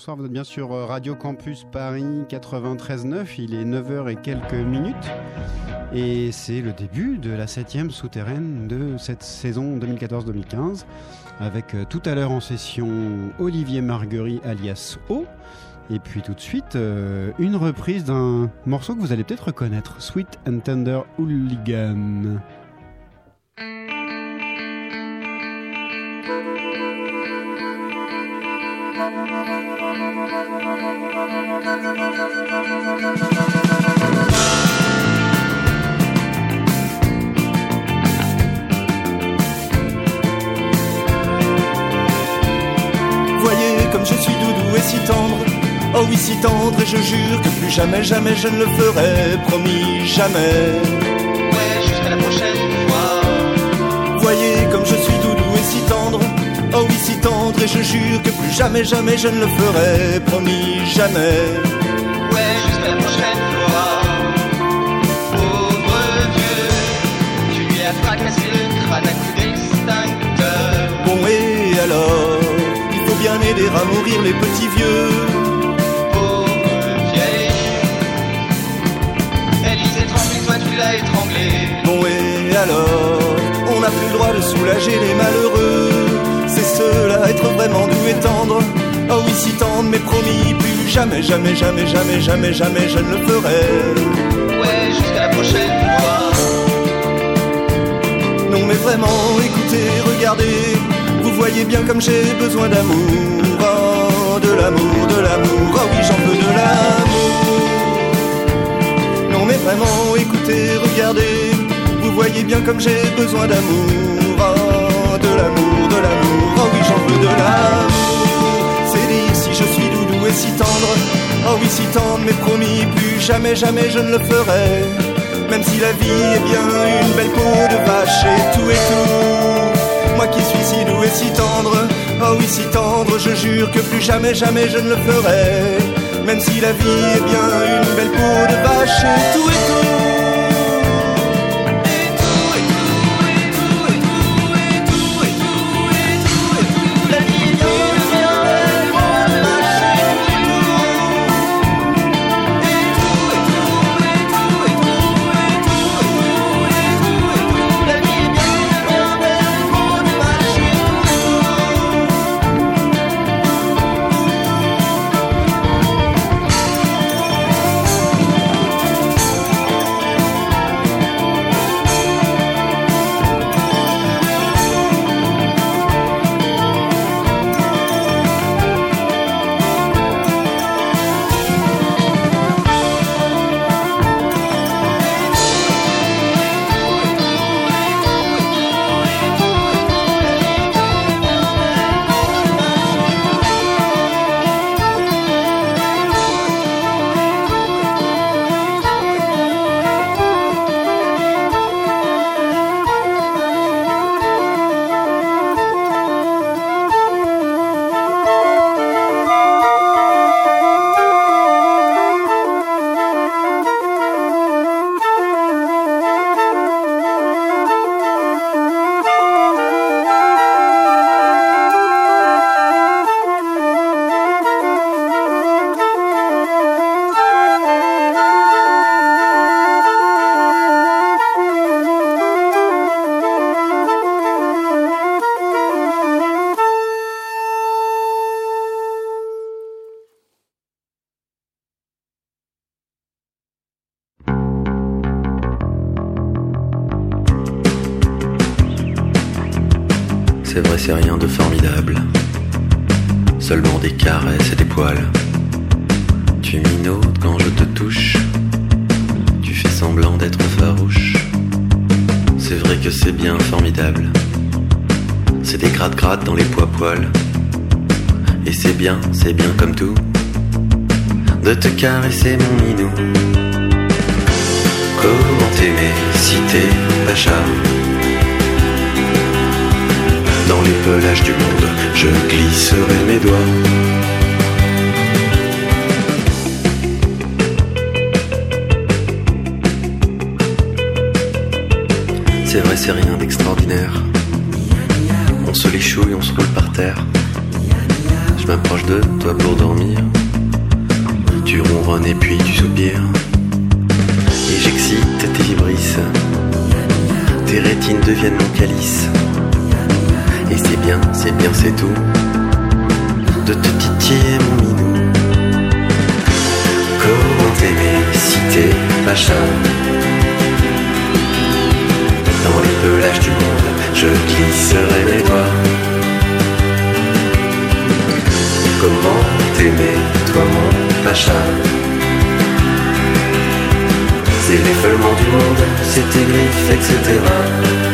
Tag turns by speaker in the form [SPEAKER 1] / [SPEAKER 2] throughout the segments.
[SPEAKER 1] Bonsoir, vous êtes bien sur euh, Radio Campus Paris 93.9, il est 9h et quelques minutes et c'est le début de la septième souterraine de cette saison 2014-2015 avec euh, tout à l'heure en session Olivier Marguerite alias O et puis tout de suite euh, une reprise d'un morceau que vous allez peut-être reconnaître, Sweet and Tender Hooligan.
[SPEAKER 2] Oui, si tendre, et je jure que plus jamais, jamais je ne le ferai, promis, jamais.
[SPEAKER 3] Ouais, jusqu'à la prochaine fois.
[SPEAKER 2] Voyez comme je suis doudou et si tendre. Oh oui, si tendre, et je jure que plus jamais, jamais je ne le ferai, promis, jamais.
[SPEAKER 3] Ouais, jusqu'à la prochaine fois. Pauvre vieux, tu lui as fracassé le crâne à coups d'extincteur.
[SPEAKER 2] Bon, et alors? Il faut bien aider à mourir les petits vieux. Alors On n'a plus le droit de soulager les malheureux. C'est cela, être vraiment doux et tendre. Oh oui, si tendre, mais promis, plus jamais, jamais, jamais, jamais, jamais, jamais, je ne le ferai.
[SPEAKER 3] Ouais, jusqu'à la prochaine fois.
[SPEAKER 2] Non mais vraiment, écoutez, regardez, vous voyez bien comme j'ai besoin d'amour, oh, de l'amour, de l'amour, oh oui j'en veux de l'amour. Non mais vraiment, écoutez, regardez, voyez bien comme j'ai besoin d'amour, oh, de l'amour, de l'amour, oh oui j'en veux de l'amour. C'est dire si je suis doudou et si tendre, oh oui si tendre, mais promis, plus jamais, jamais je ne le ferai. Même si la vie est bien une belle peau de vache et tout et tout. Moi qui suis si doux et si tendre, oh oui si tendre, je jure que plus jamais, jamais je ne le ferai. Même si la vie est bien une belle peau de vache et tout et tout.
[SPEAKER 4] C'est rien de formidable. C'est vrai, c'est
[SPEAKER 5] rien d'extraordinaire. On se les chouille, on se roule par terre. Je m'approche de toi pour dormir. Tu ronronnes et puis tu soupires. Et j'excite tes vibrisses. Tes rétines deviennent mon calice. Et c'est bien, c'est bien, c'est tout. De te titiller mon minou. Comment t'aimer si t'es pas machin pelage du monde, je glisserai mes doigts. Comment t'aimer, toi mon pacha? C'est l'effeulement du monde, c'est tes griffes, etc.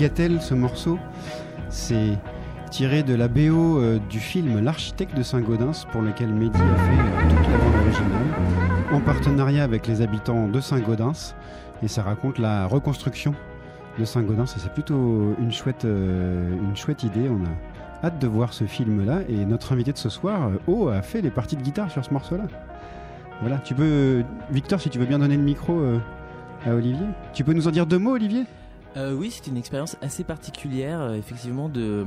[SPEAKER 1] Bagatelle ce morceau. C'est tiré de la BO euh, du film L'architecte de Saint-Gaudens pour lequel Mehdi a fait euh, toute la bande originale en partenariat avec les habitants de Saint-Gaudens et ça raconte la reconstruction de Saint-Gaudens et c'est plutôt une chouette, euh, une chouette idée. On a hâte de voir ce film-là et notre invité de ce soir, O, a fait les parties de guitare sur ce morceau-là. Voilà, tu peux, Victor, si tu veux bien donner le micro à Olivier. Tu peux nous en dire deux mots, Olivier?
[SPEAKER 6] Euh, oui, c'était une expérience assez particulière, euh, effectivement, de,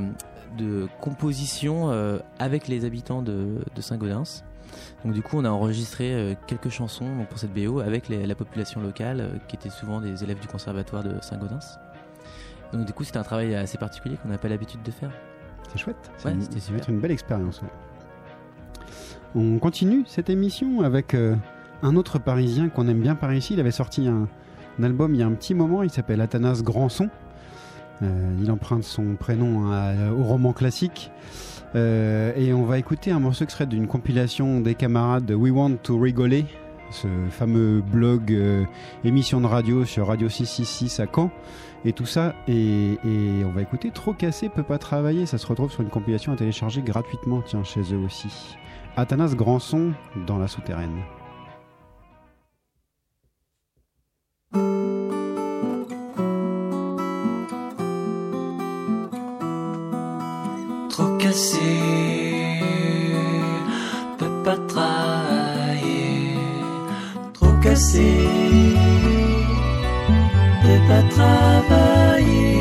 [SPEAKER 6] de composition euh, avec les habitants de, de Saint-Gaudens. Donc du coup, on a enregistré quelques chansons donc, pour cette BO avec les- la population locale, qui était souvent des élèves du conservatoire de Saint-Gaudens. Donc du coup, c'était un travail assez particulier qu'on n'a pas l'habitude de faire.
[SPEAKER 1] C'est chouette.
[SPEAKER 6] Ouais,
[SPEAKER 1] C'est une-
[SPEAKER 6] c'était
[SPEAKER 1] ça va être
[SPEAKER 6] super.
[SPEAKER 1] une belle expérience. ouais. On continue cette émission avec euh, un autre Parisien qu'on aime bien par ici. Il avait sorti un, un album il y a un petit moment. Il s'appelle Athanas Grandson. Euh, il emprunte son prénom à- au roman classique. Euh, et on va écouter un morceau extrait d'une compilation des camarades de We Want to Rigoler, ce fameux blog euh, émission de radio sur Radio 666 à Caen. Et tout ça, et, et on va écouter Trop cassé peut pas travailler. Ça se retrouve sur une compilation à télécharger gratuitement, tiens, chez eux aussi. Athanas Grandson dans la souterraine.
[SPEAKER 7] Trop cassé, peut pas travailler. Trop cassé, peut pas travailler.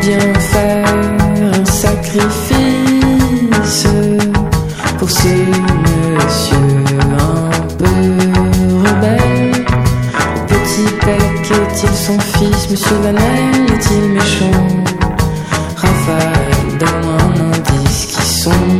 [SPEAKER 7] bien faire un sacrifice pour ce monsieur un peu rebelle. Petit Pec est-il son fils, monsieur Danel est-il méchant? Raphaël donne un indice qui sont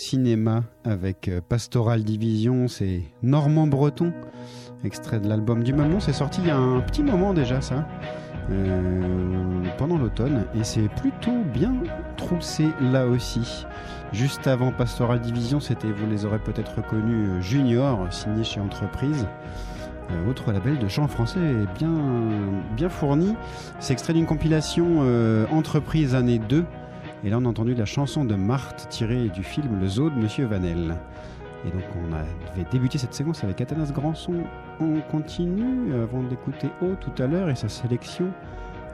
[SPEAKER 1] cinéma avec euh, Pastoral Division, c'est Normand Breton, extrait de l'album du même nom. C'est sorti il y a un petit moment déjà, ça, euh, pendant l'automne, et c'est plutôt bien troussé là aussi. Juste avant Pastoral Division, c'était, vous les aurez peut-être reconnus, euh, Junior, signé chez Entreprise. Autre label de chant français bien, bien fourni. C'est extrait d'une compilation Entreprise année 2. Et là, on a entendu la chanson de Marthe tirée du film Le Zoo de Monsieur Vanel. Et donc, on avait débuté cette séquence avec Athanas Granson. On continue avant d'écouter O tout à l'heure et sa sélection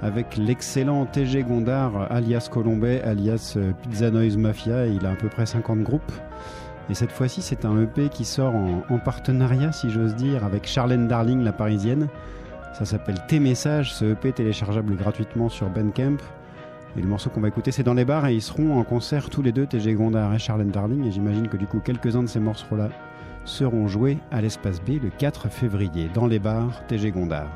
[SPEAKER 1] avec l'excellent TG Gondard, alias Colombet, alias euh, Pizza Noise Mafia. Il a à peu près 50 groupes. Et cette fois-ci, c'est un EP qui sort en, en partenariat, si j'ose dire, avec Charlène Darling, la parisienne. Ça s'appelle Tes messages. Ce EP téléchargeable gratuitement sur Bandcamp. Et le morceau qu'on va écouter, c'est dans les bars et ils seront en concert tous les deux, TG Gondard et Charlène Darling. Et j'imagine que du coup, quelques-uns de ces morceaux-là seront joués à l'espace B le 4 février. Dans les bars, TG Gondard.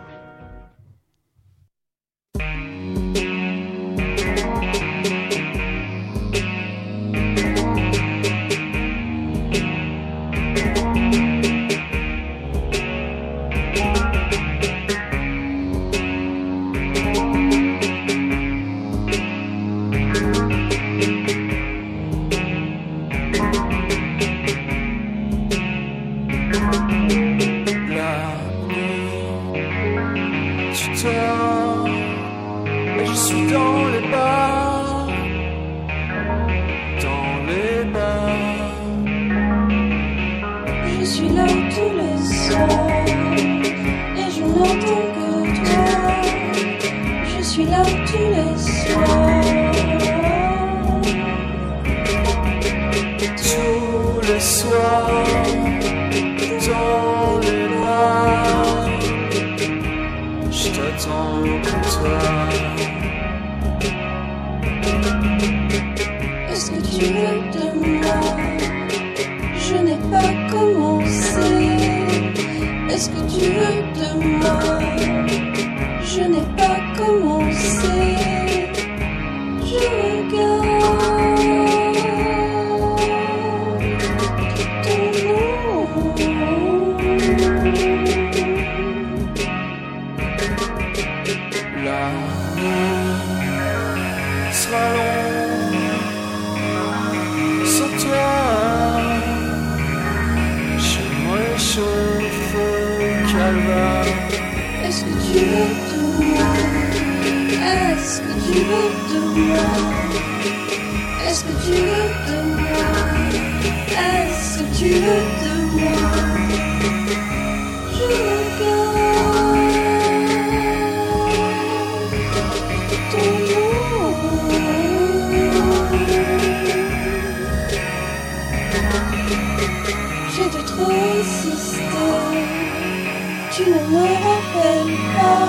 [SPEAKER 8] Me
[SPEAKER 9] rappelles pas,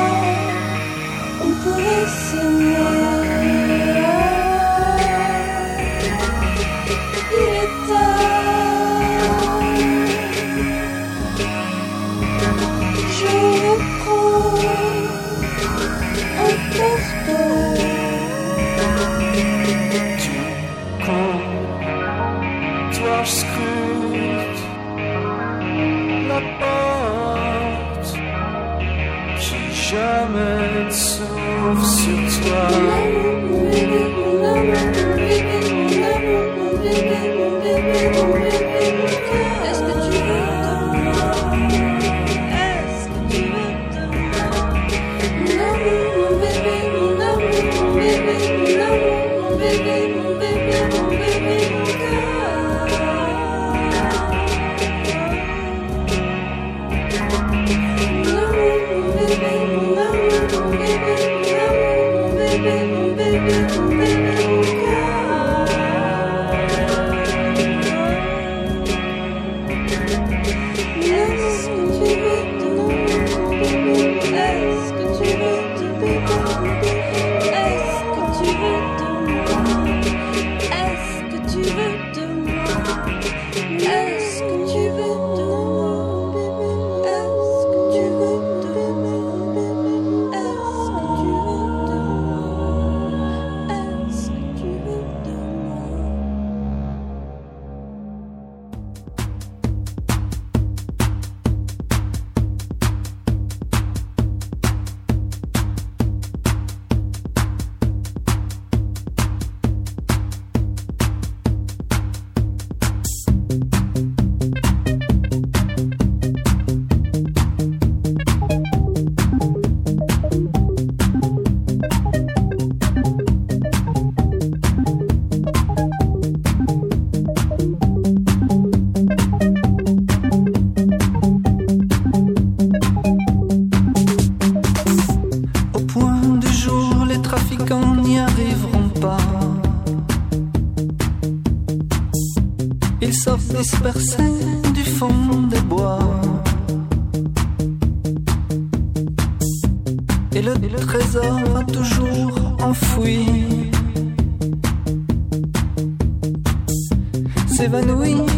[SPEAKER 9] on
[SPEAKER 8] s'évanouit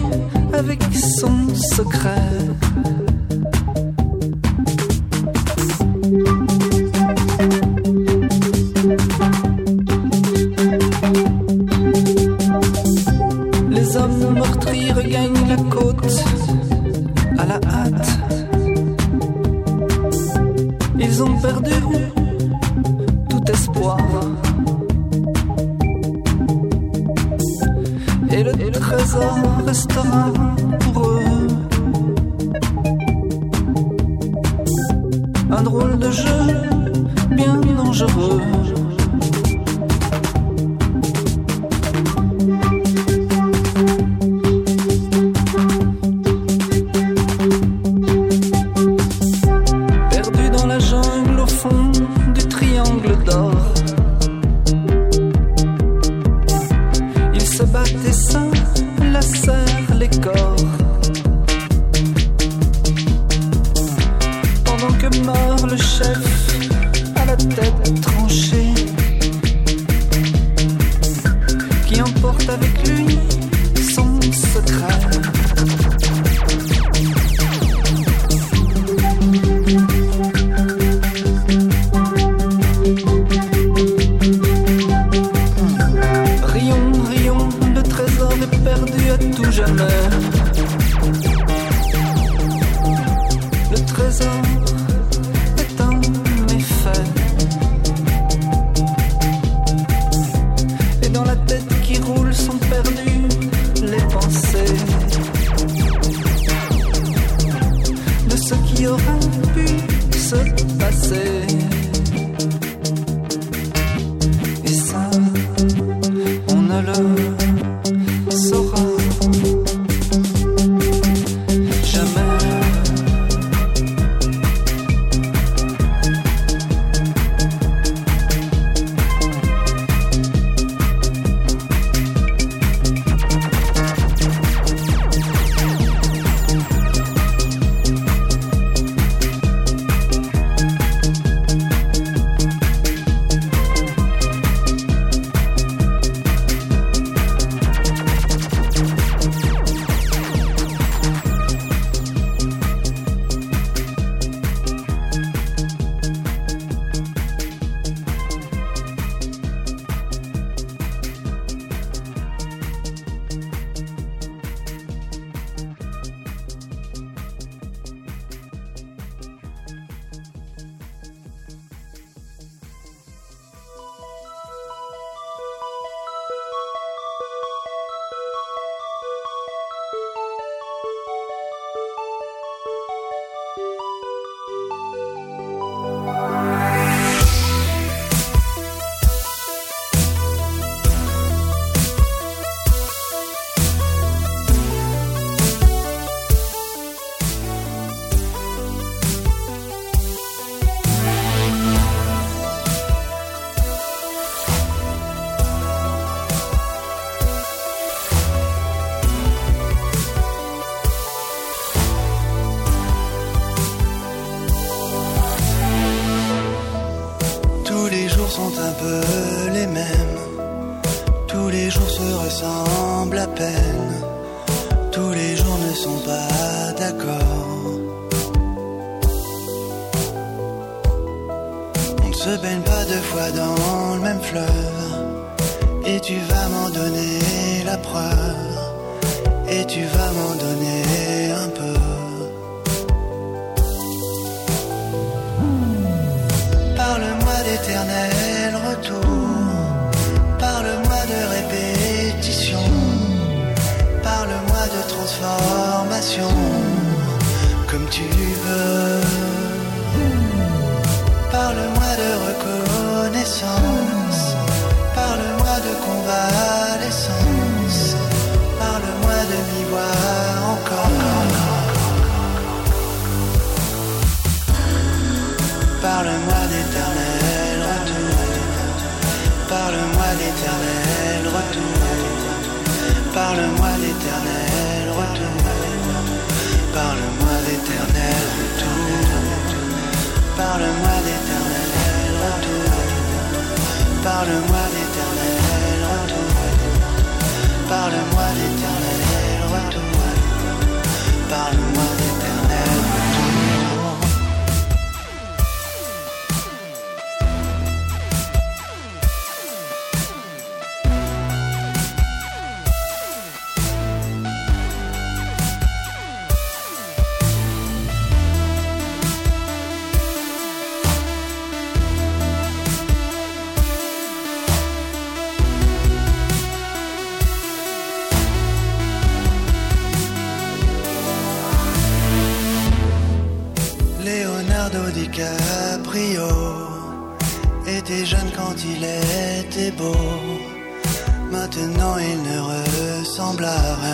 [SPEAKER 8] Maintenant il ne ressemble à rien.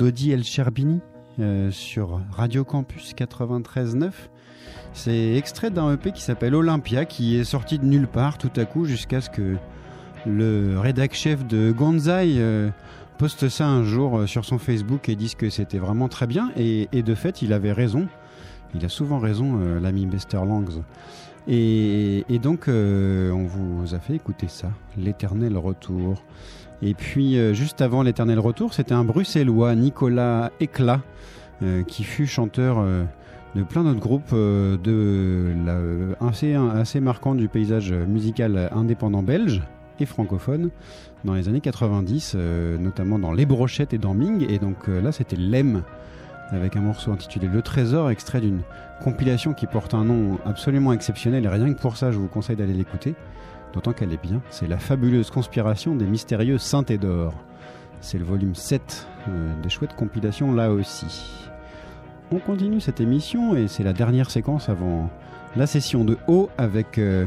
[SPEAKER 1] Dodi El Cherbini euh, sur Radio Campus 93.9. C'est extrait d'un EP qui s'appelle Olympia qui est sorti de nulle part tout à coup jusqu'à ce que le rédac chef de Gonzai euh, poste ça un jour euh, sur son Facebook et dise que c'était vraiment très bien et, de fait il avait raison. Il a souvent raison l'ami Bester Langs. Et, donc on vous a fait écouter ça, l'éternel retour. Et puis, euh, juste avant l'éternel retour, c'était un bruxellois, Nicolas Éclat, euh, qui fut chanteur euh, de plein d'autres groupes de assez, assez marquants du paysage musical indépendant belge et francophone dans les années 90, euh, notamment dans Les Brochettes et dans Ming. Et donc là, c'était Lem, avec un morceau intitulé Le Trésor, extrait d'une compilation qui porte un nom absolument exceptionnel. Et rien que pour ça, je vous conseille d'aller l'écouter. D'autant qu'elle est bien, c'est La fabuleuse conspiration des mystérieux Saint et. C'est le volume 7 euh, des chouettes compilations là aussi. On continue cette émission et c'est la dernière séquence avant la session de haut avec euh,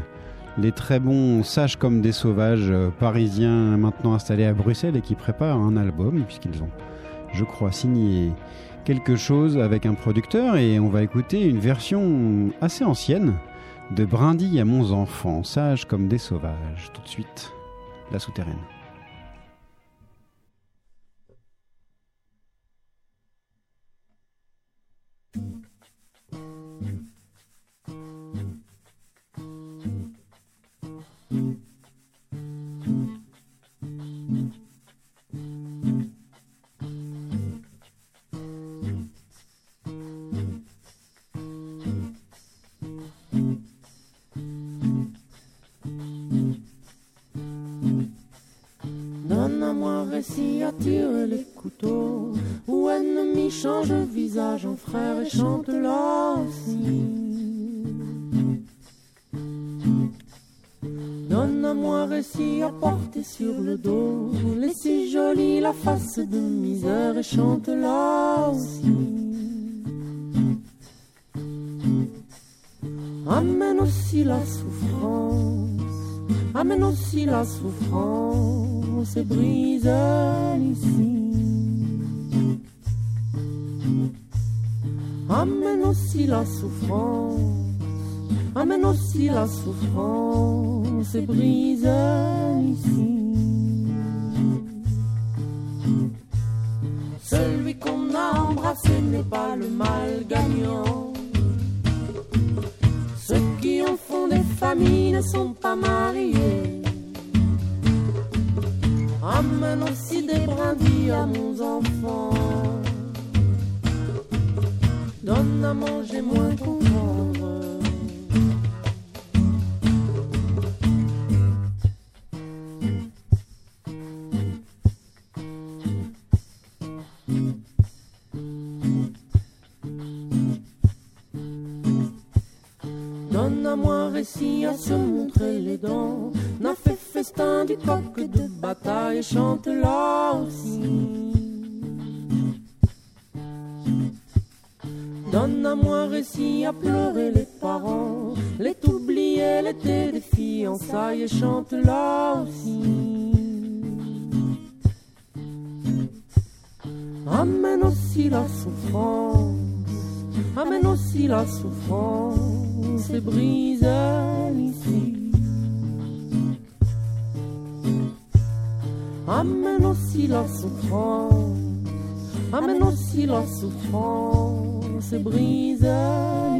[SPEAKER 1] les très bons sages comme des sauvages euh, parisiens maintenant installés à Bruxelles et qui préparent un album puisqu'ils ont, je crois, signé quelque chose avec un producteur et on va écouter une version assez ancienne de Brindille à mon enfant, sage comme des sauvages. Tout de suite, la souterraine.
[SPEAKER 10] Un récit à tirer les couteaux, où ennemi change visage en frère et chante là. Donne-moi récit à porter sur le dos, les si jolie la face de misère et chante là aussi. Amène aussi la souffrance, amène aussi la souffrance et brise ici. Amène aussi la souffrance, amène aussi la souffrance et brise ici. Celui qu'on a embrassé n'est pas le mal gagnant. Des familles ne sont pas mariés. Amène aussi des brindilles à mon enfant. Donne à manger moins Donne à se montrer les dents. N'a fait festin du coq de bataille chante là aussi. Donne à moi récit à pleurer les parents, les oublier l'été des fiançailles chante là aussi. Amène aussi la souffrance, amène aussi la souffrance et brise ici. Amène aussi la souffrance, amène aussi la souffrance et brise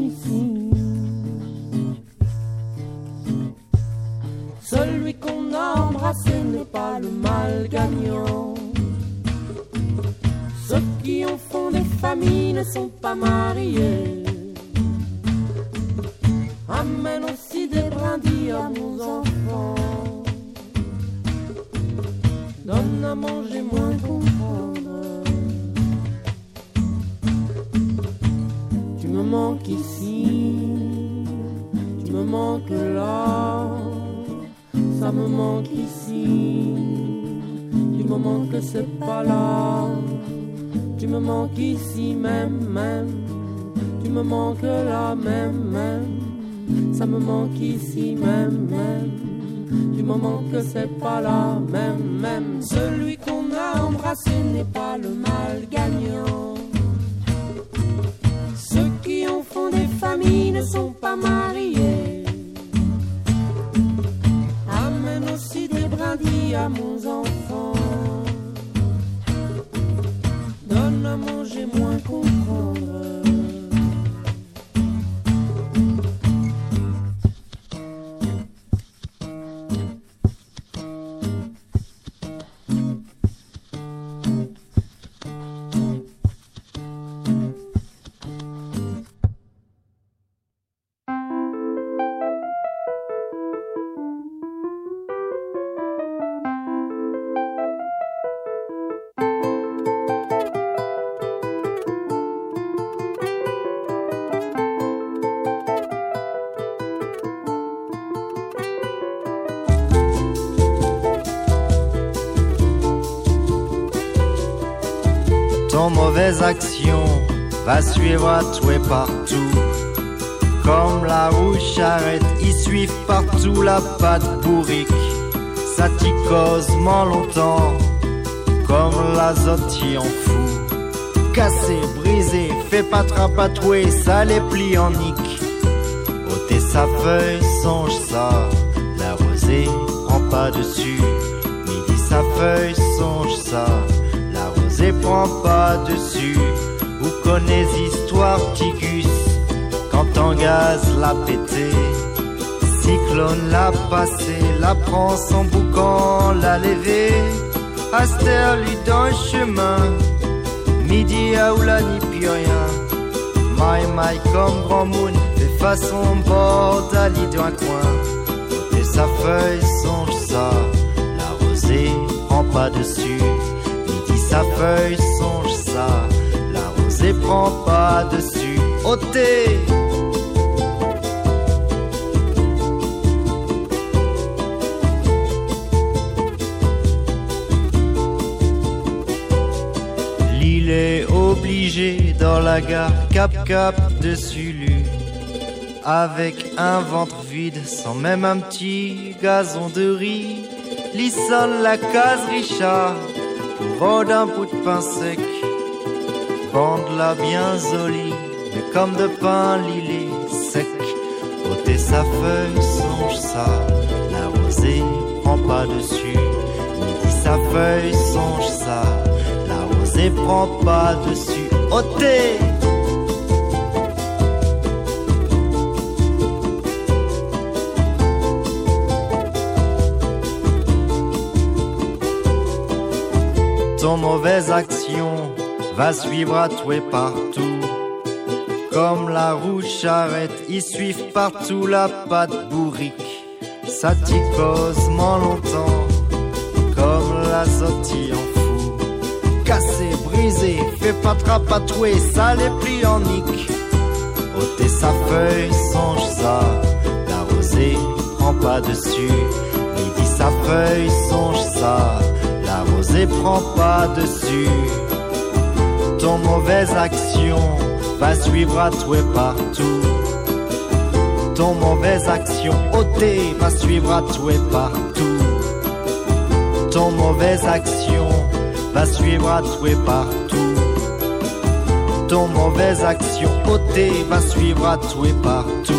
[SPEAKER 10] ici. Celui qu'on a embrassé n'est pas le mal gagnant. Ceux qui en font des familles ne sont pas mariés. Amène aussi des brindilles à nos enfants. Donne à manger moins comprendre. Tu me manques ici, tu me manques là, ça me manque ici, du moment que c'est pas là. Tu me manques ici même, même, tu me manques là même, même, ça me manque ici même, même. Du moment que c'est pas là, même, même celui qu'on a embrassé n'est pas le mal gagnant. Ceux qui en font des familles ne sont pas mariés. Amène aussi des brindilles à mon enfant. Donne à manger moins comprendre.
[SPEAKER 11] Va suivre à partout. Comme la roue charrette, ils suivent partout la patte bourrique. Ça moins longtemps, comme l'azote t'y en fout. Cassé, brisé, fait pas trapatouer, ça les plie en nique. ôter sa feuille, songe ça, la rosée prend pas dessus. Midi sa feuille, songe ça, la rosée prend pas dessus. Connais histoire Tigus, quand en gaz la pété. Cyclone l'a passé, la prend son boucan, l'a levé. Aster lui dans le chemin, midi à oula ni plus rien. My my comme grand moon, fait façon bord d'Ali d'un coin. Et sa feuille songe ça, la rosée prend pas dessus. Midi sa feuille songe la rosée prend pas dessus. Ôtez L'île est obligée dans la gare cap-cap de Sulu Avec un ventre vide sans même un petit gazon de riz. Lissonne la case Richard pour un bout de pain sec Bande-la bien jolie mais comme de pain lilé sec. Ôter sa feuille songe ça La rosée prend pas dessus. Midi sa feuille songe ça La rosée prend pas dessus. Ôter! Ton mauvaise action va suivre à tout et partout. Comme la roue charrette, ils suivent partout la patte bourrique. Ça t'y cause moins longtemps, comme la sortie en fou. Cassé, brisé, fait pas trapatouer, ça les plie en nique. ôter sa feuille, songe ça, la rosée prend pas dessus. Midi sa feuille, songe ça, la rosée prend pas dessus. Ton mauvaise action va suivre à toi partout. Ton mauvaise action ôtée va suivre à toi partout. Ton mauvaise action va suivre à toi partout. Ton mauvaise action ôtée va suivre à toi partout.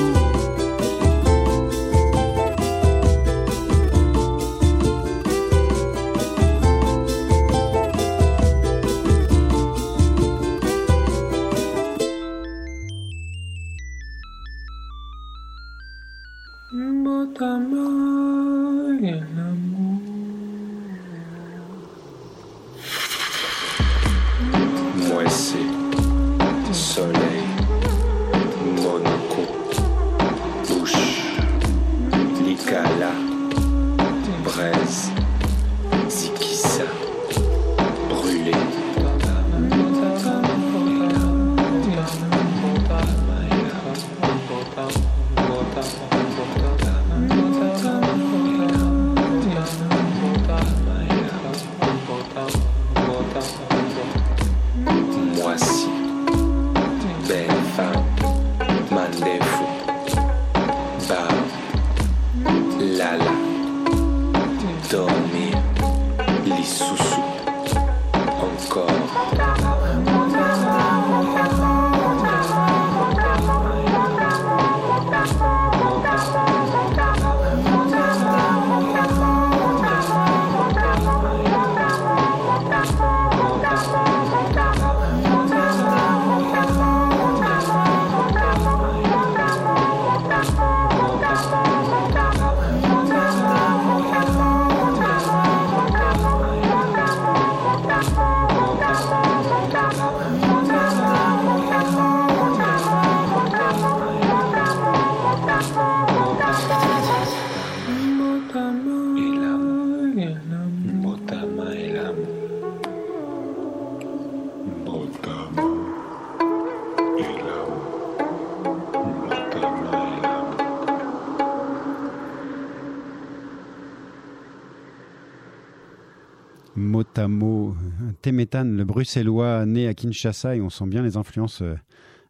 [SPEAKER 1] Le bruxellois né à Kinshasa, et on sent bien les influences euh,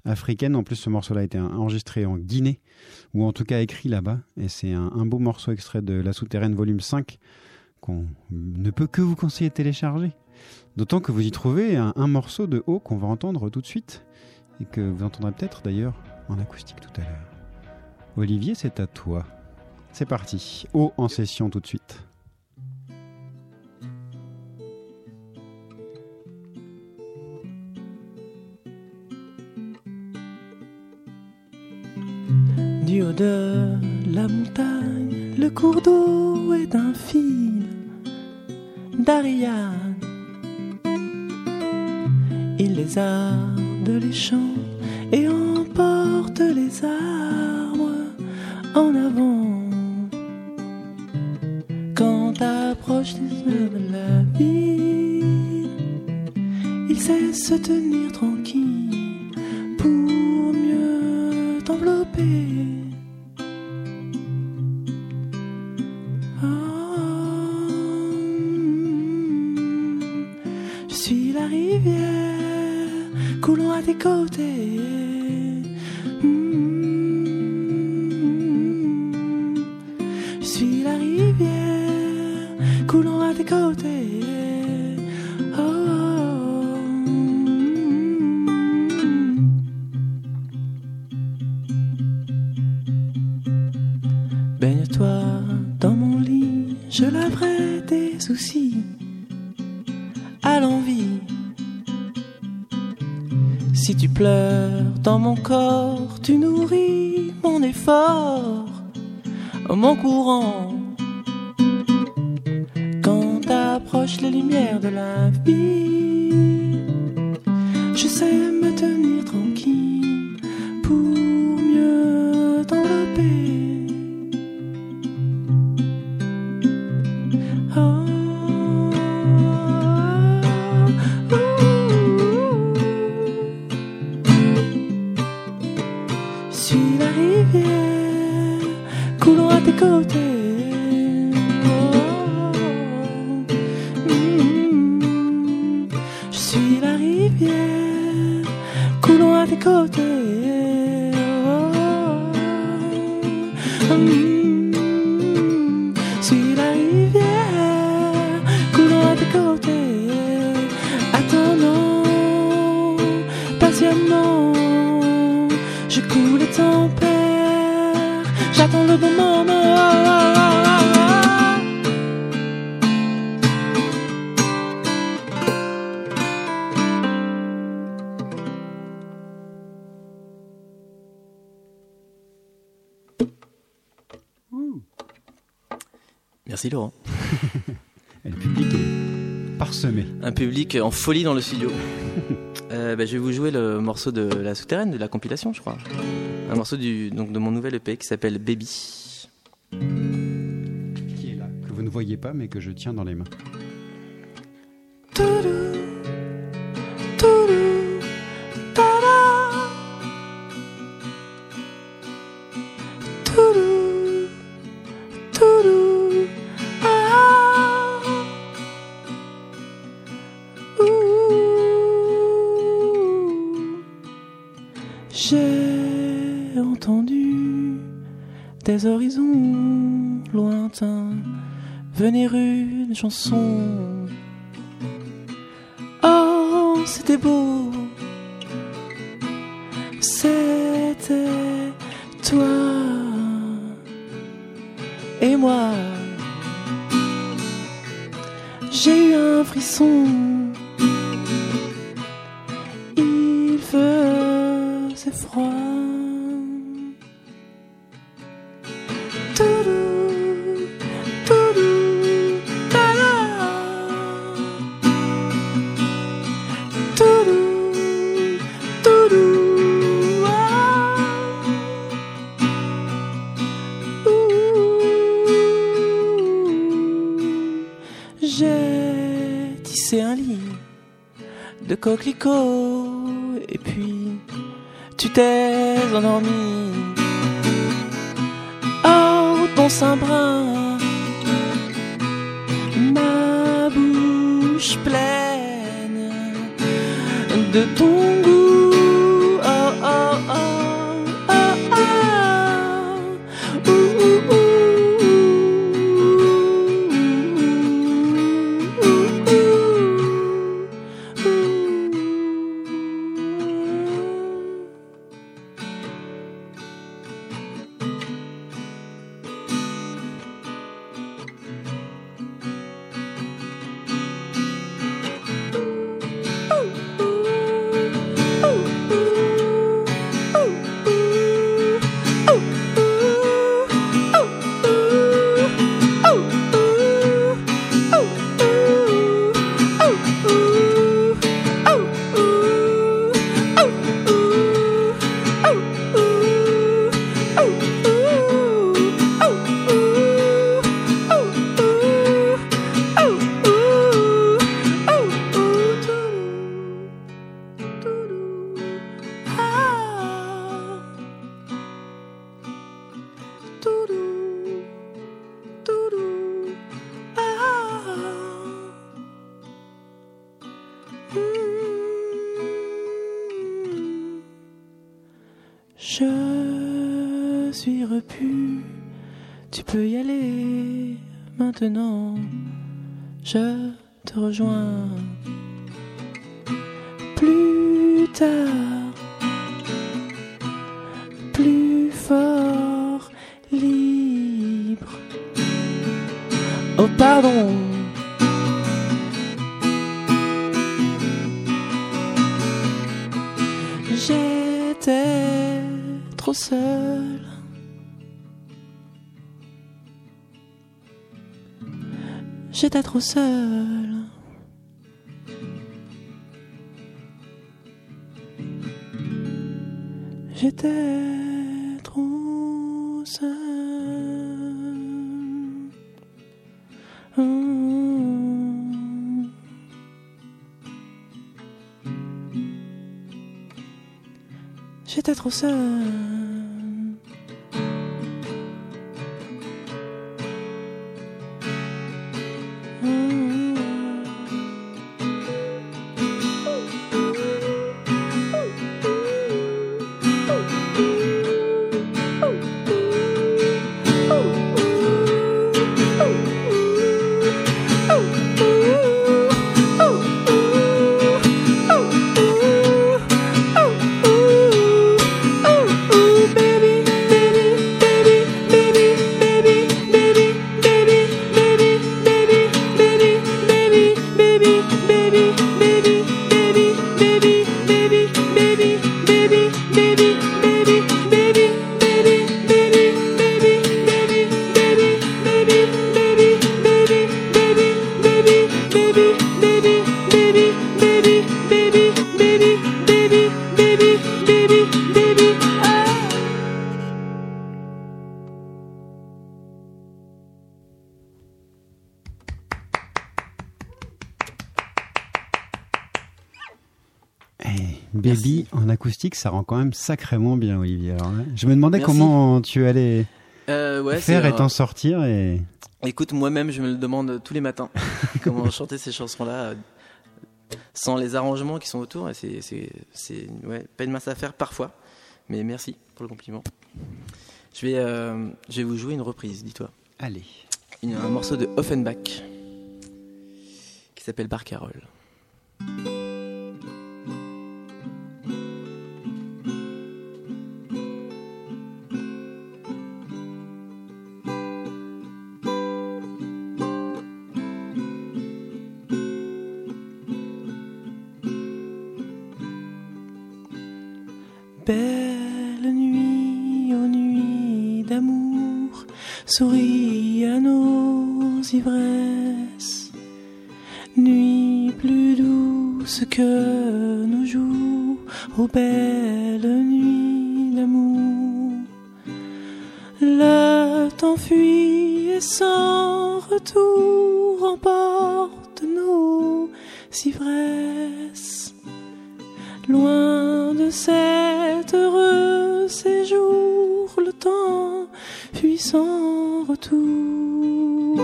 [SPEAKER 1] africaines. En plus, ce morceau-là a été enregistré en Guinée, ou en tout cas écrit là-bas. Et c'est un, un beau morceau extrait de La Souterraine volume 5 qu'on ne peut que vous conseiller de télécharger. D'autant que vous y trouvez un, un morceau de haut qu'on va entendre tout de suite, et que vous entendrez peut-être d'ailleurs en acoustique tout à l'heure. Olivier, c'est à toi. C'est parti. Haut en session tout de suite.
[SPEAKER 12] Du haut de la montagne, le cours d'eau est un fil d'Ariane. Il les arde les champs et emporte les arbres en avant. Quand approche de la vie, il sait se tenir tranquille dans mon corps, tu nourris mon effort, mon courant.
[SPEAKER 6] En folie dans le studio. Euh, bah, je vais vous jouer le morceau de la souterraine, de la compilation, je crois. Un morceau du, donc, de mon nouvel EP qui s'appelle Baby.
[SPEAKER 1] Qui est là Que vous ne voyez pas, mais que je tiens dans les mains.
[SPEAKER 12] Horizons lointains venir une chanson. Et puis tu t'es endormi. Oh, ton sein brun, ma bouche pleine de ton Suis repu, tu peux y aller maintenant. Je te rejoins plus tard, plus fort, libre. Oh pardon. J'étais trop seul. J'étais trop seul. J'étais trop.
[SPEAKER 1] Ça rend quand même sacrément bien, Olivier. Alors là, je me demandais
[SPEAKER 6] Merci.
[SPEAKER 1] comment tu allais
[SPEAKER 6] Euh, ouais,
[SPEAKER 1] faire et t'en sortir. Et
[SPEAKER 6] Écoute, moi-même, je me le demande tous les matins. Comment chanter ces chansons-là euh, sans les arrangements qui sont autour. C'est, c'est, c'est ouais, pas une mince affaire parfois. Mais merci pour le compliment. Je vais, euh, je vais vous jouer une reprise, dis-toi.
[SPEAKER 1] allez.
[SPEAKER 6] Une- un morceau de Offenbach qui s'appelle Barcarolle.
[SPEAKER 12] Aux belles nuits d'amour. Le temps fuit et sans retour emporte nos ivresses. Loin de cet heureux séjour, le temps fuit sans retour.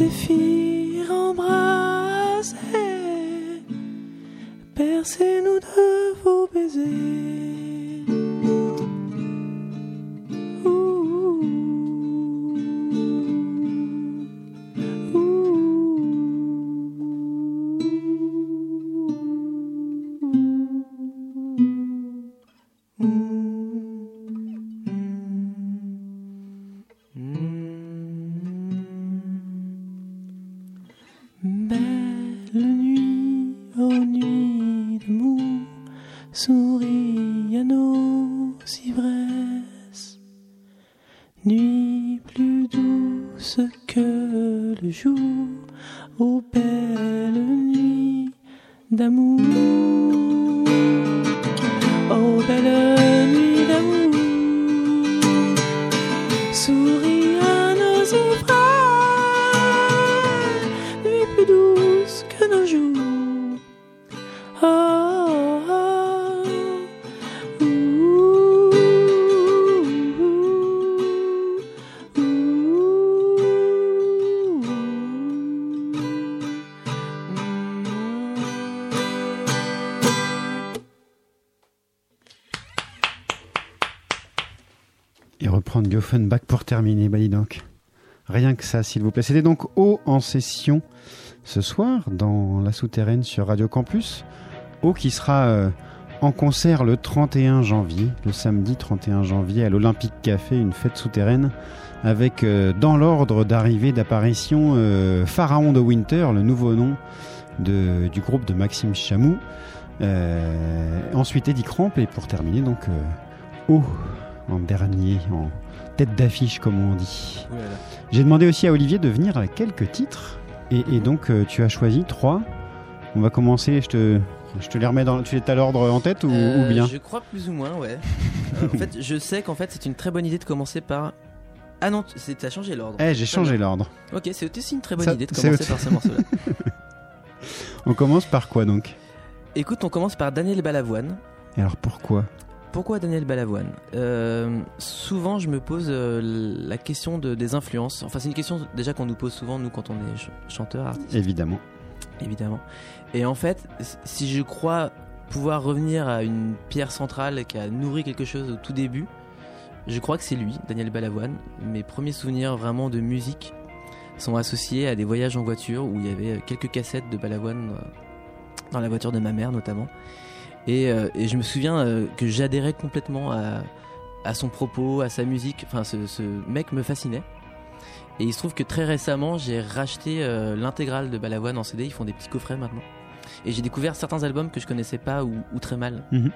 [SPEAKER 1] você. Terminer, bah dis donc. Rien que ça, s'il vous plaît. C'était donc haut en session ce soir dans la souterraine sur Radio Campus. Haut qui sera euh, en concert le 31 janvier, le samedi 31 janvier à l'Olympique Café, une fête souterraine avec euh, dans l'ordre d'arrivée d'apparition euh, Pharaon de Winter, le nouveau nom du groupe de Maxime Chamou. Ensuite Eddie Cramp et pour terminer donc haut en dernier, en tête d'affiche comme on dit. J'ai demandé aussi à Olivier de venir avec quelques titres et, et donc euh, tu as choisi trois. On va commencer, je te, je te les remets dans. Tu es à l'ordre en tête ou,
[SPEAKER 6] Euh,
[SPEAKER 1] ou bien
[SPEAKER 6] Je crois plus ou moins, ouais. Euh, en fait, je sais qu'en fait, c'est une très bonne idée de commencer par. Ah non, c'est- t'as changé l'ordre.
[SPEAKER 1] Eh, j'ai changé l'ordre.
[SPEAKER 6] Ok, c'est aussi une très bonne
[SPEAKER 1] Ça-
[SPEAKER 6] idée de commencer par ce morceau-là.
[SPEAKER 1] On commence par quoi donc?
[SPEAKER 6] Écoute, on commence par Daniel Balavoine.
[SPEAKER 1] Et alors pourquoi?
[SPEAKER 6] Pourquoi Daniel Balavoine Euh, Souvent, je me pose euh, la question de, des influences. Enfin, c'est une question déjà qu'on nous pose souvent, nous, quand on est ch- chanteur, artiste,
[SPEAKER 1] Évidemment.
[SPEAKER 6] évidemment. Et en fait, si je crois pouvoir revenir à une pierre centrale qui a nourri quelque chose au tout début, je crois que c'est lui, Daniel Balavoine. Mes premiers souvenirs vraiment de musique sont associés à des voyages en voiture où il y avait quelques cassettes de Balavoine euh, dans la voiture de ma mère notamment. Et, euh, et je me souviens euh, que j'adhérais complètement à, à son propos, à sa musique. Enfin, ce, ce mec me fascinait. Et il se trouve que très récemment, j'ai racheté euh, l'intégrale de Balavoine en CD. Ils font des petits coffrets maintenant. Et j'ai découvert certains albums que je connaissais pas ou, ou très mal.
[SPEAKER 1] Mhm.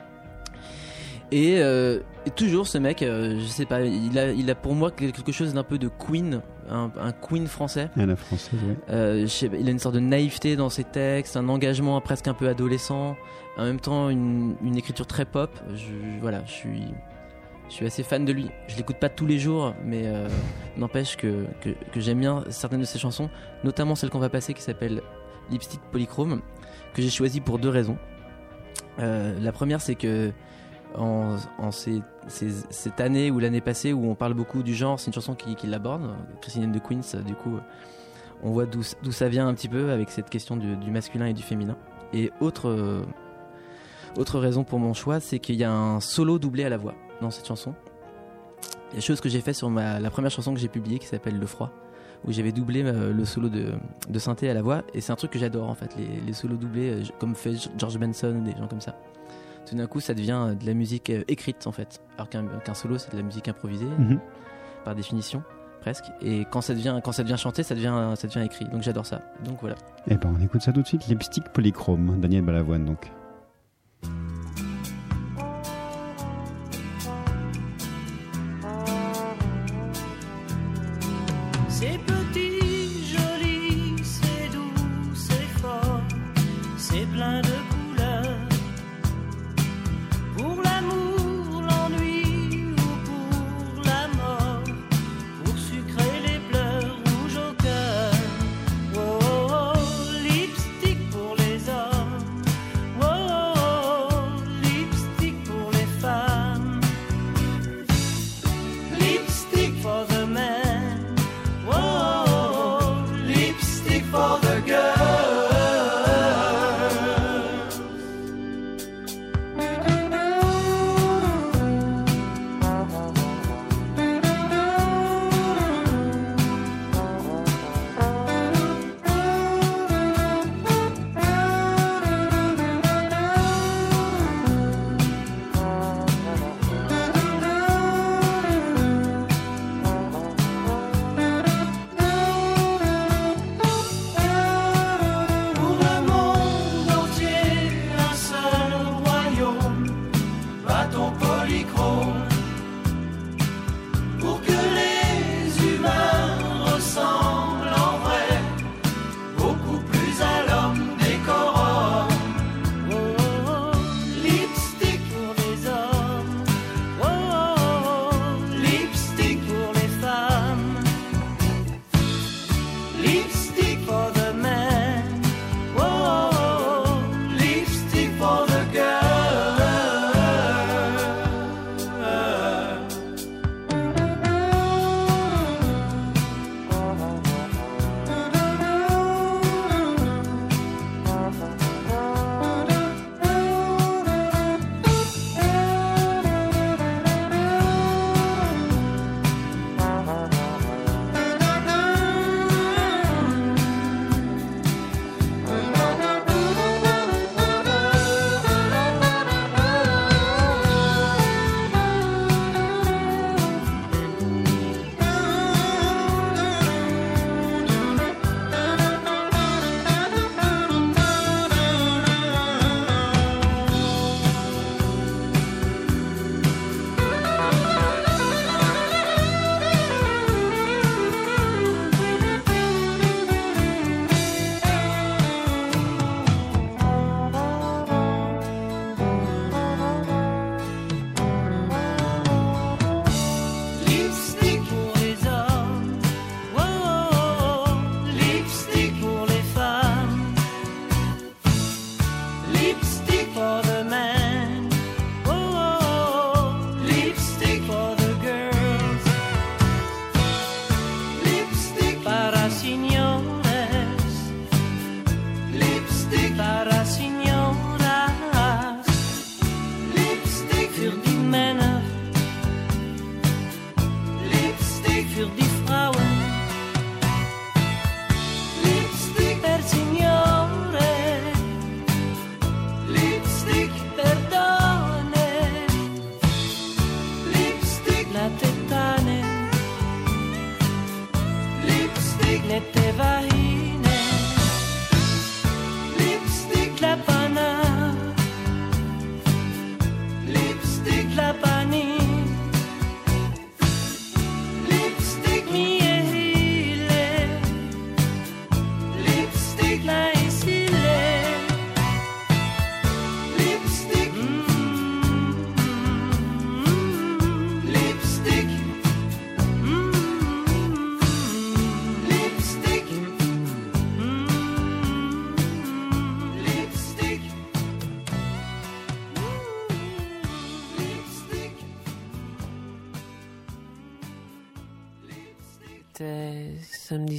[SPEAKER 6] Et, euh, et toujours ce mec, euh, je sais pas, il a, il a pour moi quelque chose d'un peu de Queen, un, un Queen français.
[SPEAKER 1] À la française, ouais.
[SPEAKER 6] Euh, je sais pas, il a une sorte de naïveté dans ses textes, un engagement presque un peu adolescent, en même temps une, écriture très pop. Je, voilà, je suis, assez fan de lui. Je l'écoute pas tous les jours, mais euh, n'empêche que, que, j'aime bien certaines de ses chansons, notamment celle qu'on va passer qui s'appelle Lipstick Polychrome, que j'ai choisi pour deux raisons. Euh, la première, c'est que en, cette année ou l'année passée où on parle beaucoup du genre, c'est une chanson qui, l'aborde. Christine de Queens, du coup, on voit d'où ça vient un petit peu avec cette question du, masculin et du féminin. Et autre, autre raison pour mon choix, c'est qu'il y a un solo doublé à la voix dans cette chanson. Et chose que j'ai fait sur ma, la première chanson que j'ai publiée qui s'appelle Le Froid, où j'avais doublé euh, le solo de, de synthé à la voix. Et c'est un truc que j'adore en fait, les, les solos doublés, euh, comme fait George Benson ou des gens comme ça. Tout d'un coup, ça devient euh, de la musique écrite en fait, alors qu'un solo, c'est de la musique improvisée
[SPEAKER 1] Mhm.
[SPEAKER 6] par définition presque. Et quand ça devient quand ça devient chanté, ça devient ça devient écrit. Donc j'adore ça. Donc voilà.
[SPEAKER 1] Eh ben, on écoute ça tout de suite. Lipstick Polychrome, Daniel Balavoine donc.
[SPEAKER 13] C'est petit,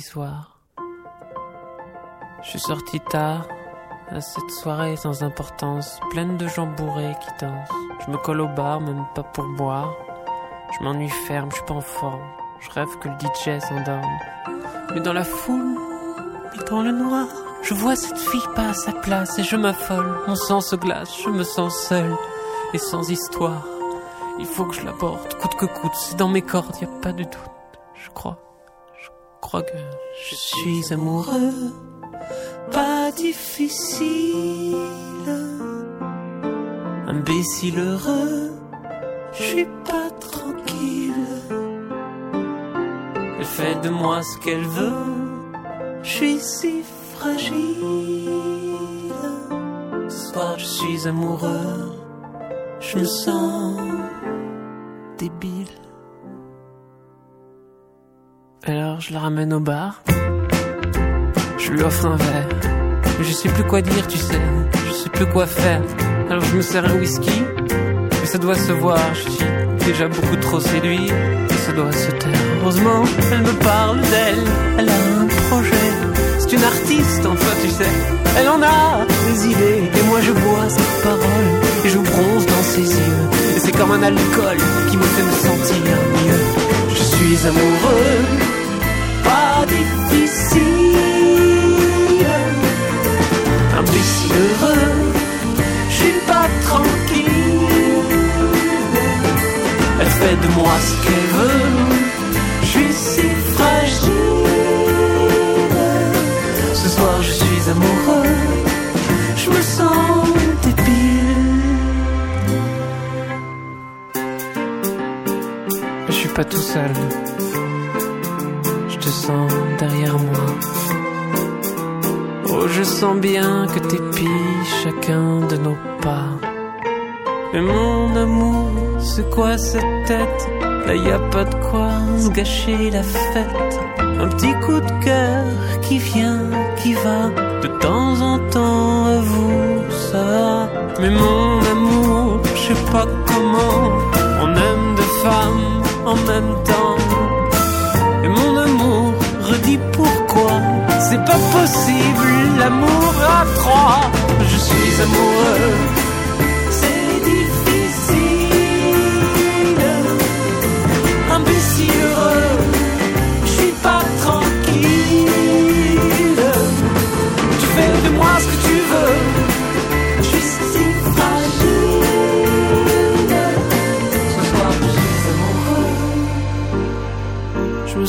[SPEAKER 10] soir. Je suis sorti tard à cette soirée sans importance, pleine de gens bourrés qui dansent. Je me colle au bar, même pas pour boire. Je m'ennuie ferme, je suis pas en forme. Je rêve que le DJ s'endorme. Mais dans la foule, et dans le noir, je vois cette fille pas à sa place et je m'affole. Mon sang se glace, je me sens seul et sans histoire. Il faut que je l'aborde, coûte que coûte. C'est dans mes cordes, y a pas de doute. Je crois, crois que je suis amoureux. Pas difficile, imbécile heureux. Je suis pas tranquille. Elle fait de moi ce qu'elle veut. Je suis si fragile. Ce soir, je suis amoureux. Je me sens débile. Alors, je la ramène au bar. Je lui offre un verre. Mais je sais plus quoi dire, tu sais. Je sais plus quoi faire. Alors, je me sers un whisky. Mais ça doit se voir. Je suis déjà beaucoup trop séduit. Et ça doit se taire. Heureusement, elle me parle d'elle. Elle a un projet. C'est une artiste, enfin, tu sais. Elle en a des idées. Et moi, je bois ses paroles. Et je bronze dans ses yeux. Et c'est comme un alcool qui me fait me sentir mieux. Je suis amoureux. Pas difficile. Imbécile heureux. Je suis pas tranquille. Elle fait de moi ce qu'elle veut. Je suis si fragile. Ce soir je suis amoureux. Pas tout seul. Je te sens derrière moi. Oh, je sens bien que t'épies chacun de nos pas. Mais mon amour, c'est quoi cette tête? Là y a pas de quoi se gâcher la fête. Un petit coup de cœur qui vient, qui va. De temps en temps, avoue ça. Mais mon amour, je sais pas comment. On aime deux femmes en même temps. Mon amour, redis pourquoi. C'est pas possible, l'amour à trois. Je suis amoureux. C'est difficile. Imbécile heureux.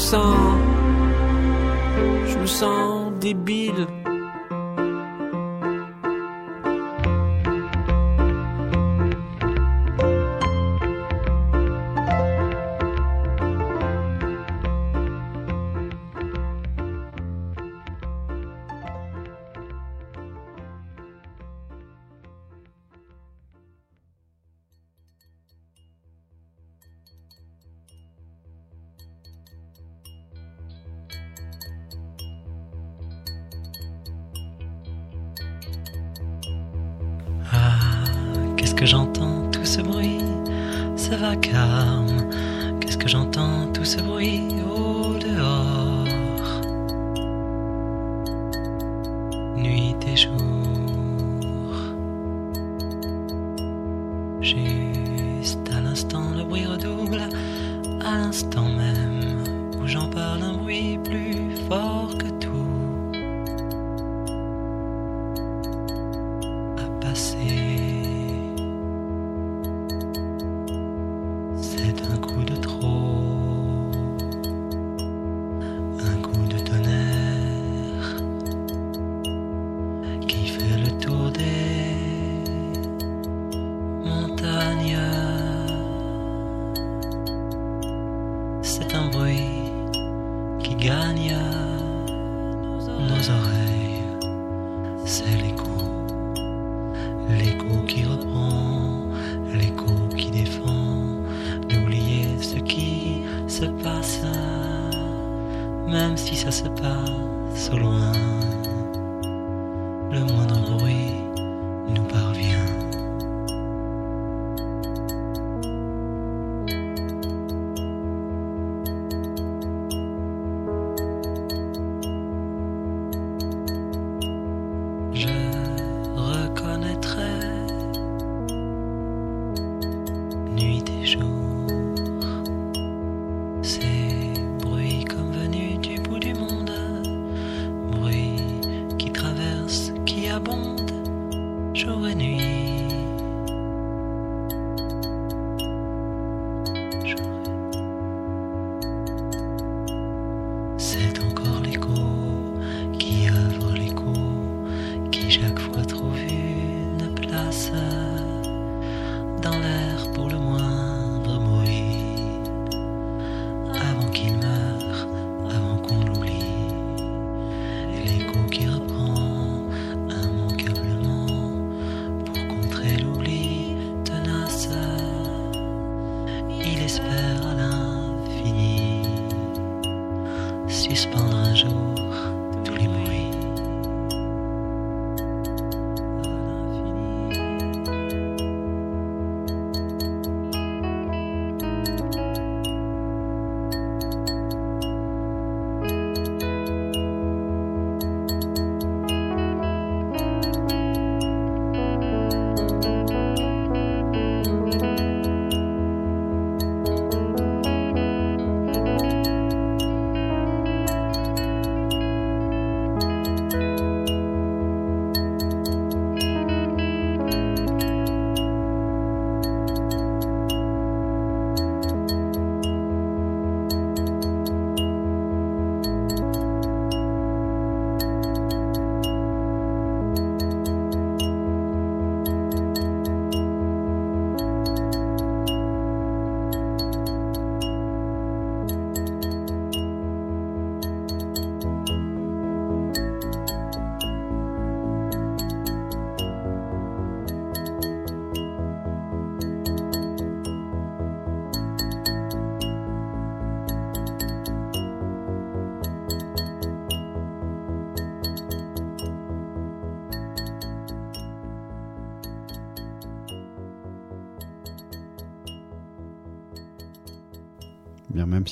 [SPEAKER 10] Je
[SPEAKER 14] Juste à l'instant, le bruit redouble. À l'instant même où j'en parle, un bruit plus fort que tout.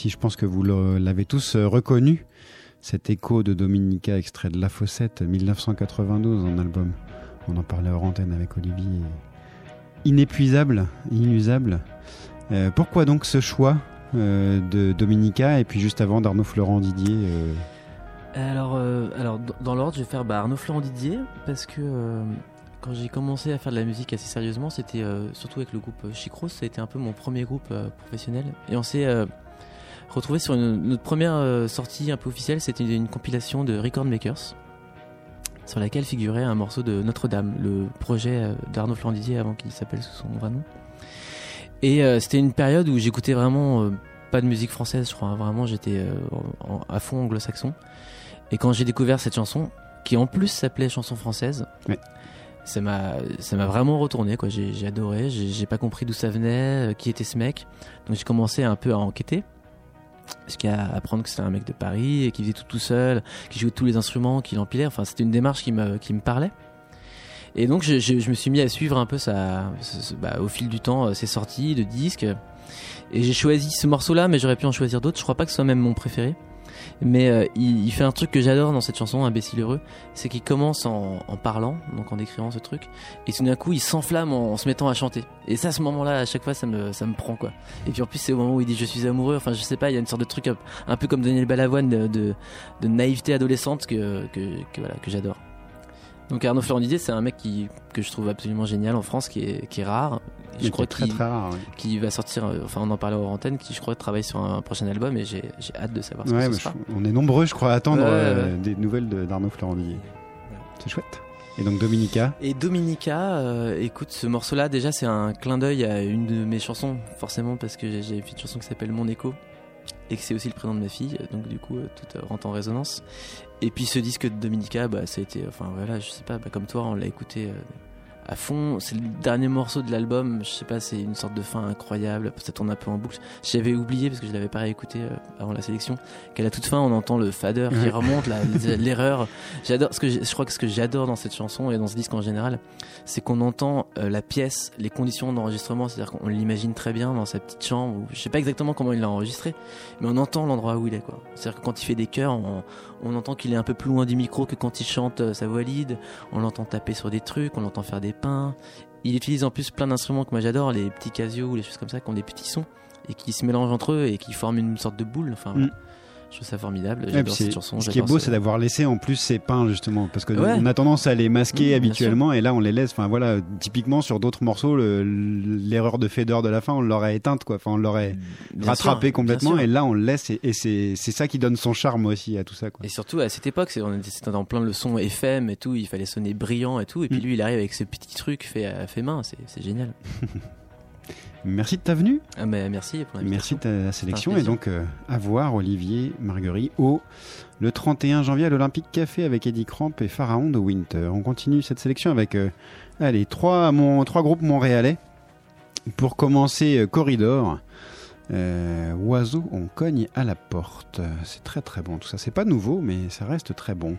[SPEAKER 1] Je pense que vous l'avez tous euh, reconnu, cet écho de Dominica, extrait de La Fossette, 1992 en album. On en parlait hors antenne avec Olivier. Inépuisable, inusable. Euh, pourquoi donc ce choix euh, de Dominica et puis juste avant d'Arnaud Florent Didier
[SPEAKER 6] Alors, alors dans l'ordre, je vais faire bah, Arnaud Florent Didier parce que quand j'ai commencé à faire de la musique assez sérieusement, c'était surtout avec le groupe Chicros, ça a été un peu mon premier groupe professionnel. Et on s'est retrouvé sur une- notre première euh, sortie un peu officielle, c'était une compilation de Record Makers sur laquelle figurait un morceau de Notre-Dame, le projet euh, d'Arnaud Florent Didier avant qu'il s'appelle sous son vrai nom. Et euh, c'était une période où j'écoutais vraiment euh, pas de musique française, je crois. hein. Vraiment, j'étais euh, en- à fond anglo-saxon. Et quand j'ai découvert cette chanson, qui en plus s'appelait chanson française, ça m'a ça m'a vraiment retourné quoi. J'ai j'ai adoré. J'ai j'ai pas compris d'où ça venait, qui était ce mec. Donc j'ai commencé un peu à enquêter. Jusqu'à apprendre que c'était un mec de Paris et qui faisait tout tout seul, qui jouait tous les instruments, qui l'empilait. Enfin, c'était une démarche qui me, qui me parlait. Et donc, je, je- je me suis mis à suivre un peu ça, bah, au fil du temps, euh, ses sorties de disques. Et j'ai choisi ce morceau-là, mais j'aurais pu en choisir d'autres. Je crois pas que ce soit même mon préféré. Mais euh, il, fait un truc que j'adore dans cette chanson, Imbécile heureux, c'est qu'il commence en, parlant, donc en décrivant ce truc, et tout d'un coup il s'enflamme en, se mettant à chanter. Et ça, à ce moment-là, à chaque fois, ça me, ça me prend quoi. Et puis en plus, c'est au moment où il dit je suis amoureux, enfin je sais pas, il y a une sorte de truc un, peu comme Daniel Balavoine de, naïveté adolescente que, voilà, que j'adore. Donc Arnaud Florent Didier, c'est un mec qui, que je trouve absolument génial en France, qui est, qui est rare.
[SPEAKER 1] Qui est très, très rare.
[SPEAKER 6] Qui va sortir, euh, enfin on en parlait hors antenne, qui je crois travaille sur un prochain album et j'ai hâte de savoir ce
[SPEAKER 1] Ouais,
[SPEAKER 6] que ce sera.
[SPEAKER 1] je- on est nombreux, je crois, à attendre euh, des nouvelles de- d'Arnaud Didier. C'est chouette. Et donc Dominica,
[SPEAKER 6] Et Dominica, euh, écoute, ce morceau-là, déjà, c'est un clin d'œil à une de mes chansons, forcément, parce que j'ai- j'ai fait une chanson qui s'appelle Mon écho, et que c'est aussi le prénom de ma fille, donc du coup, euh, tout euh, rentre en résonance. Et puis ce disque de Dominica, bah, ça a été, enfin voilà, je sais pas, bah, comme toi, on l'a écouté euh, à fond. C'est le dernier morceau de l'album, je sais pas, c'est une sorte de fin incroyable, ça tourne un peu en boucle. J'avais oublié, parce que je l'avais pas réécouté euh, avant la sélection, qu'à la toute fin, on entend le fader qui remonte, l'erreur. J'adore, ce que je crois que ce que j'adore dans cette chanson et dans ce disque en général, c'est qu'on entend euh, la pièce, les conditions d'enregistrement, c'est-à-dire qu'on l'imagine très bien dans sa petite chambre, je sais pas exactement comment il l'a enregistré, mais on entend l'endroit où il est, quoi. C'est-à-dire que quand il fait des chœurs, on, on entend qu'il est un peu plus loin du micro que quand il chante euh, sa voix lead, on l'entend taper sur des trucs, on l'entend faire des pains, il utilise en plus plein d'instruments que moi j'adore, les petits Casio ou les choses comme ça, qui ont des petits sons et qui se mélangent entre eux et qui forment une sorte de boule. Enfin,
[SPEAKER 1] Mm.
[SPEAKER 6] Je trouve ça formidable. J'adore cette chanson.
[SPEAKER 1] ce qui est beau,
[SPEAKER 6] ce-
[SPEAKER 1] c'est d'avoir laissé en plus ces peints justement, parce que
[SPEAKER 6] Ouais.
[SPEAKER 1] on a tendance à les masquer
[SPEAKER 6] Mmh, bien
[SPEAKER 1] habituellement, et là on les laisse. Enfin voilà, typiquement sur d'autres morceaux, le- l'erreur de fader de la fin, on l'aurait éteinte quoi. Enfin, on l'aurait rattrapé
[SPEAKER 6] sûr,
[SPEAKER 1] complètement, et là on le laisse, et, et c'est ça qui donne son charme aussi à tout ça quoi.
[SPEAKER 6] Et surtout à cette époque, c'était dans plein de leçons FM et tout, il fallait sonner brillant et tout, et puis
[SPEAKER 1] Mm.
[SPEAKER 6] lui il arrive avec ce petit truc fait, fait main, c'est génial.
[SPEAKER 1] Merci de ta venue.
[SPEAKER 6] Ah, merci pour
[SPEAKER 1] Merci de ta sélection et donc euh, à voir Olivier Marguerite au le 31 janvier à l'Olympique Café avec Eddie Cramp et Pharaon de Winter. On continue cette sélection avec euh, allez trois mon, trois groupes montréalais. Pour commencer euh, Corridor. Oiseau, on cogne à la porte. C'est très très bon tout ça. C'est pas nouveau mais ça reste très bon.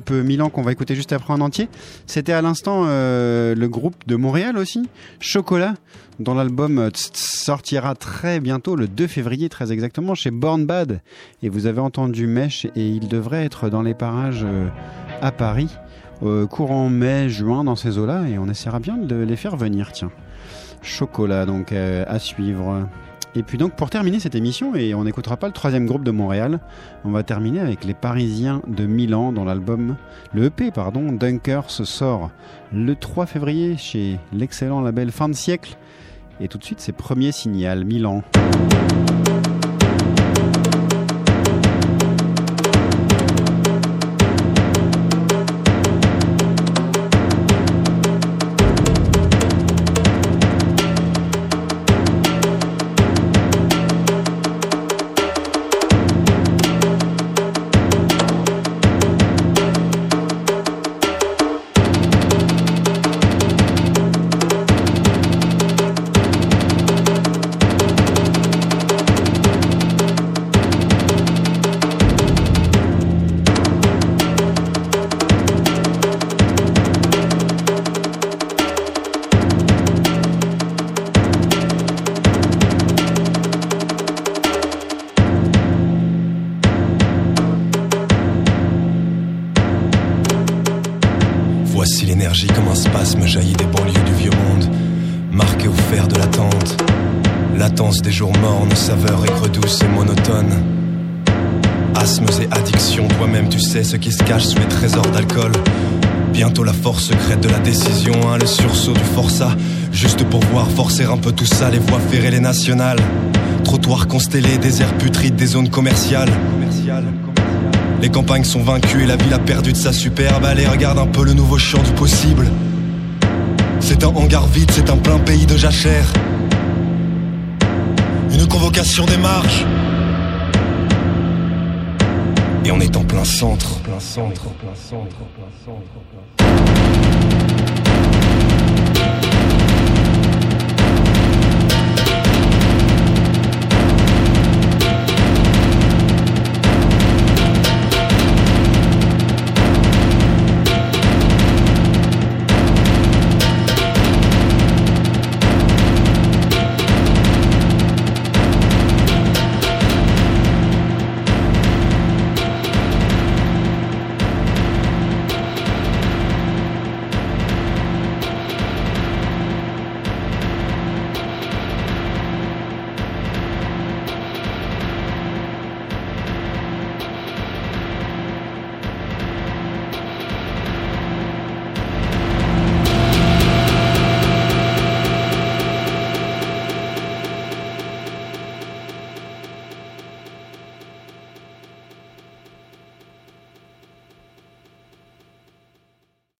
[SPEAKER 1] Peu Milan qu'on va écouter juste après en entier. C'était à l'instant euh, le groupe de Montréal aussi, Chocolat, dont l'album euh, sortira très bientôt, le 2 février très exactement, chez Born Bad. Et vous avez entendu Mesh et il devrait être dans les parages euh, à Paris, courant mai, juin dans ces eaux-là, et on essaiera bien de les faire venir, tiens. Chocolat, donc à suivre. Et puis donc pour terminer cette émission, et on n'écoutera pas le troisième groupe de Montréal, on va terminer avec les Parisiens de Milan dont l'album, le EP pardon, Dunkers sort le 3 février chez l'excellent label Fin de siècle. Et tout de suite c'est premier signal Milan.
[SPEAKER 15] Trottoirs constellés, déserts putrides, des zones commerciales. Les campagnes sont vaincues et la ville a perdu de sa superbe. Allez, regarde un peu le nouveau champ du possible. C'est un hangar vide, c'est un plein pays de jachère. Une convocation des marches. Et on est en plein centre. Plein centre, plein centre, plein centre, plein centre.